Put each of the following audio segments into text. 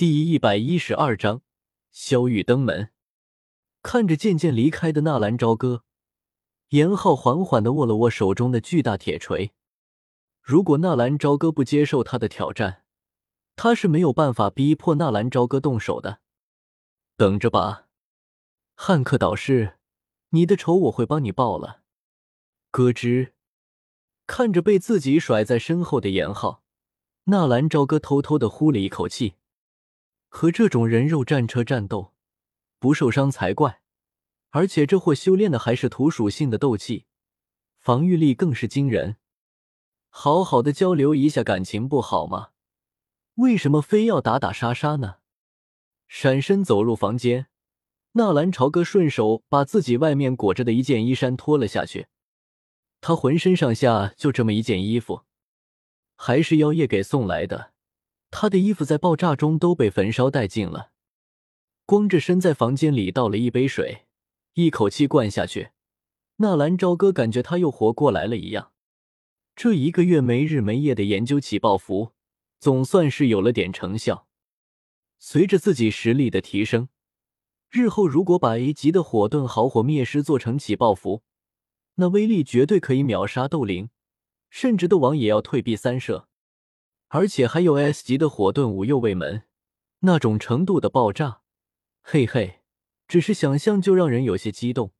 第一百一十二章，萧玉登门。看着渐渐离开的纳兰朝歌，严浩缓缓的握了握手中的巨大铁锤。如果纳兰朝歌不接受他的挑战，他是没有办法逼迫纳兰朝歌动手的。等着吧，汉克导师，你的仇我会帮你报了。咯吱，看着被自己甩在身后的严浩，纳兰朝歌偷偷的呼了一口气。和这种人肉战车战斗，不受伤才怪。而且这货修炼的还是土属性的斗气，防御力更是惊人。好好的交流一下感情不好吗？为什么非要打打杀杀呢？闪身走入房间，纳兰朝歌顺手把自己外面裹着的一件衣衫脱了下去。他浑身上下就这么一件衣服，还是妖夜给送来的。他的衣服在爆炸中都被焚烧殆尽了，光着身在房间里倒了一杯水，一口气灌下去。纳兰朝歌感觉他又活过来了一样。这一个月没日没夜的研究起爆符，总算是有了点成效。随着自己实力的提升，日后如果把 A 级的火遁好火灭尸做成起爆符，那威力绝对可以秒杀斗灵，甚至斗王也要退避三舍。而且还有 S 级的火遁五右卫门，那种程度的爆炸，嘿嘿，只是想象就让人有些激动。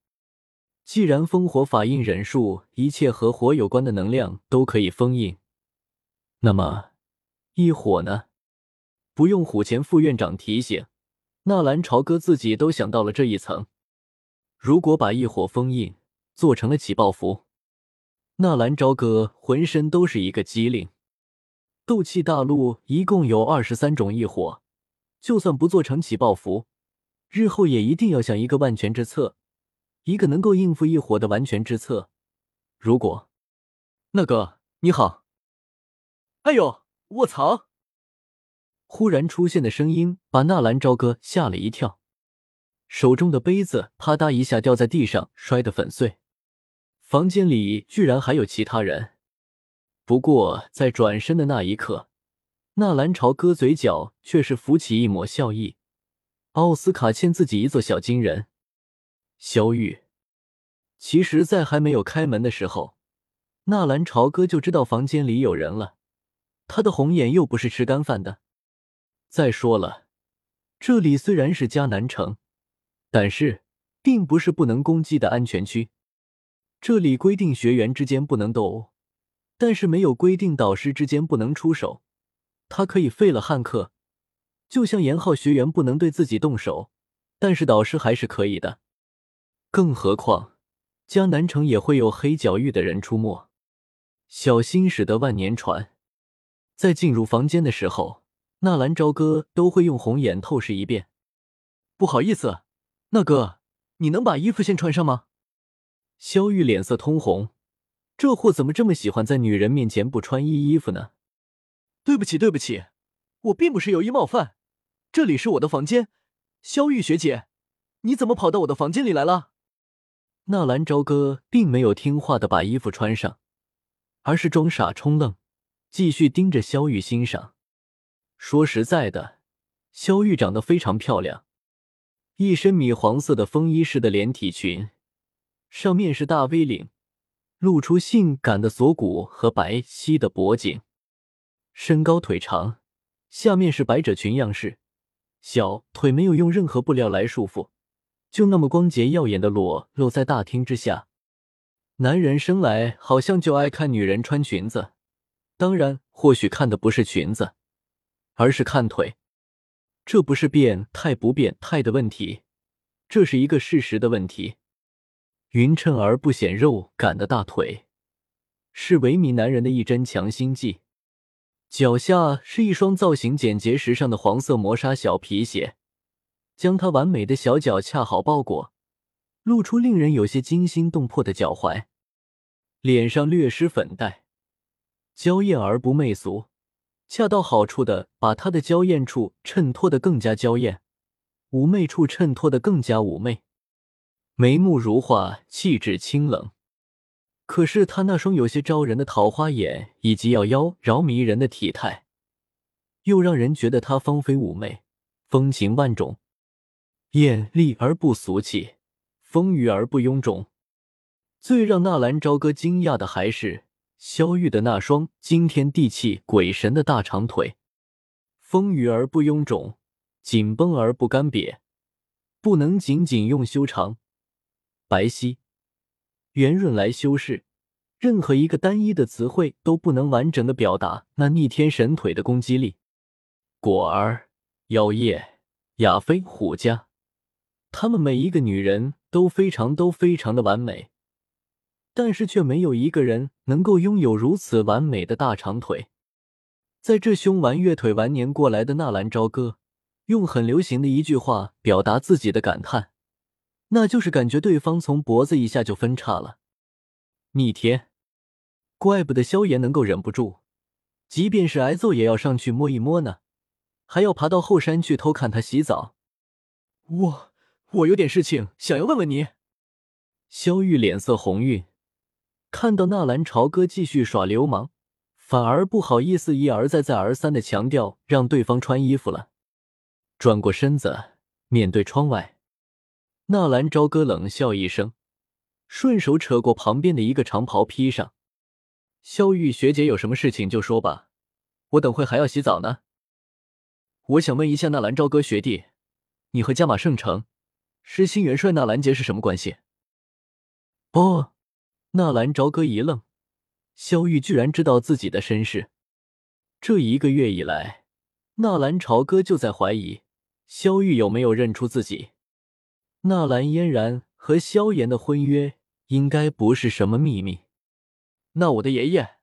既然烽火法印忍术一切和火有关的能量都可以封印，那么异火呢？不用虎钳副院长提醒，纳兰朝歌自己都想到了这一层。如果把异火封印做成了起爆符，纳兰朝歌浑身都是一个机灵。斗气大陆一共有二十三种异火，就算不做成起爆符，日后也一定要想一个万全之策，一个能够应付异火的完全之策。如果那个你好，哎呦，卧槽！忽然出现的声音把纳兰朝歌吓了一跳，手中的杯子啪嗒一下掉在地上，摔得粉碎。房间里居然还有其他人。不过，在转身的那一刻，纳兰朝歌嘴角却是浮起一抹笑意。奥斯卡欠自己一座小金人。萧玉，其实，在还没有开门的时候，纳兰朝歌就知道房间里有人了。他的红眼又不是吃干饭的。再说了，这里虽然是迦南城，但是并不是不能攻击的安全区。这里规定学员之间不能斗殴。但是没有规定导师之间不能出手，他可以废了汉克，就像严浩学员不能对自己动手，但是导师还是可以的。更何况江南城也会有黑角域的人出没，小心驶得万年船。在进入房间的时候，纳兰朝歌都会用红眼透视一遍。不好意思，那哥，你能把衣服先穿上吗？萧玉脸色通红。这货怎么这么喜欢在女人面前不穿衣衣服呢？对不起，对不起，我并不是有意冒犯，这里是我的房间。萧玉学姐，你怎么跑到我的房间里来了？纳兰朝歌并没有听话的把衣服穿上，而是装傻充愣，继续盯着萧玉欣赏。说实在的，萧玉长得非常漂亮，一身米黄色的风衣式的连体裙，上面是大 V 领。露出性感的锁骨和白皙的脖颈，身高腿长，下面是百褶裙样式，小腿没有用任何布料来束缚，就那么光洁耀眼的裸露在大厅之下。男人生来好像就爱看女人穿裙子，当然，或许看的不是裙子，而是看腿。这不是变态不变态的问题，这是一个事实的问题。匀称而不显肉感的大腿，是萎靡男人的一针强心剂。脚下是一双造型简洁时尚的黄色磨砂小皮鞋，将他完美的小脚恰好包裹，露出令人有些惊心动魄的脚踝。脸上略施粉黛，娇艳而不媚俗，恰到好处的把他的娇艳处衬托的更加娇艳，妩媚处衬托的更加妩媚。眉目如画，气质清冷，可是他那双有些招人的桃花眼，以及要妖娆迷人的体态，又让人觉得他芳菲妩媚，风情万种，艳丽而不俗气，丰腴而不臃肿。最让纳兰朝歌惊讶的还是萧玉的那双惊天地泣鬼神的大长腿，丰腴而不臃肿，紧绷而不干瘪，不能仅仅用修长、白皙、圆润来修饰。任何一个单一的词汇都不能完整的表达那逆天神腿的攻击力。果儿、妖夜、亚飞、虎家，她们每一个女人都非常都非常的完美，但是却没有一个人能够拥有如此完美的大长腿。在这凶完月腿完年过来的纳兰朝歌，用很流行的一句话表达自己的感叹，那就是感觉对方从脖子以下就分叉了。逆天。怪不得萧炎能够忍不住，即便是挨揍也要上去摸一摸呢，还要爬到后山去偷看他洗澡。我我有点事情想要问问你。萧玉脸色红晕，看到纳兰朝歌继续耍流氓，反而不好意思一而再再而三的强调让对方穿衣服了，转过身子面对窗外，纳兰朝歌冷笑一声，顺手扯过旁边的一个长袍披上。萧玉学姐有什么事情就说吧，我等会还要洗澡呢。我想问一下纳兰朝歌学弟，你和加马圣城失心元帅纳兰杰是什么关系？哦，纳兰朝歌一愣，萧玉居然知道自己的身世。这一个月以来，纳兰朝歌就在怀疑萧玉有没有认出自己。纳兰嫣然和萧炎的婚约应该不是什么秘密。那我的爷爷，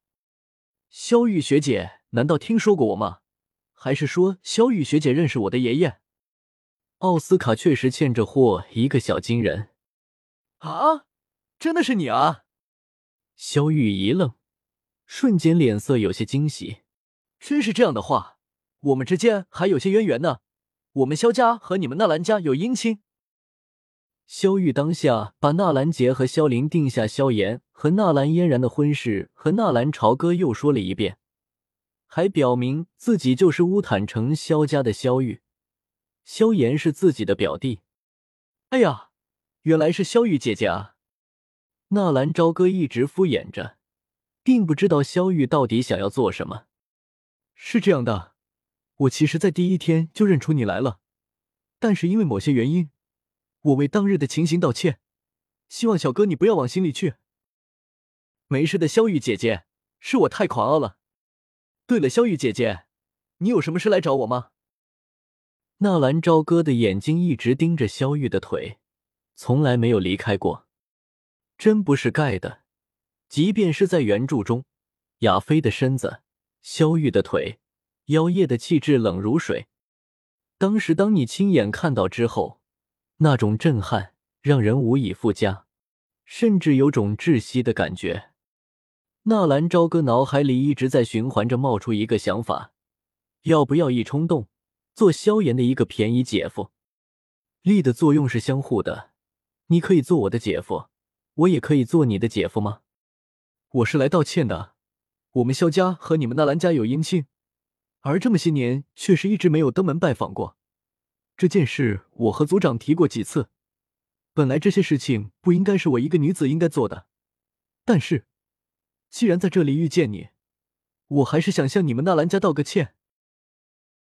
萧玉学姐难道听说过我吗？还是说萧玉学姐认识我的爷爷？奥斯卡确实欠着货一个小金人啊！真的是你啊！萧玉一愣，瞬间脸色有些惊喜。真是这样的话，我们之间还有些渊源呢。我们萧家和你们纳兰家有姻亲。萧玉当下把纳兰杰和萧凌定下萧炎和纳兰嫣然的婚事和纳兰朝歌又说了一遍，还表明自己就是乌坦城萧家的萧玉，萧炎是自己的表弟。哎呀，原来是萧玉姐姐啊！纳兰朝歌一直敷衍着，并不知道萧玉到底想要做什么。是这样的，我其实，在第一天就认出你来了，但是因为某些原因。我为当日的情形道歉，希望小哥你不要往心里去。没事的，萧玉姐姐，是我太狂傲了。对了，萧玉姐姐，你有什么事来找我吗？纳兰朝歌的眼睛一直盯着萧玉的腿，从来没有离开过。真不是盖的，即便是在原著中，亚飞的身子，萧玉的腿，妖夜的气质冷如水。当时当你亲眼看到之后。那种震撼让人无以复加，甚至有种窒息的感觉。纳兰朝歌脑海里一直在循环着，冒出一个想法：要不要一冲动做萧炎的一个便宜姐夫？力的作用是相互的，你可以做我的姐夫，我也可以做你的姐夫吗？我是来道歉的。我们萧家和你们纳兰家有姻亲，而这么些年却是一直没有登门拜访过。这件事我和族长提过几次，本来这些事情不应该是我一个女子应该做的，但是既然在这里遇见你，我还是想向你们纳兰家道个歉。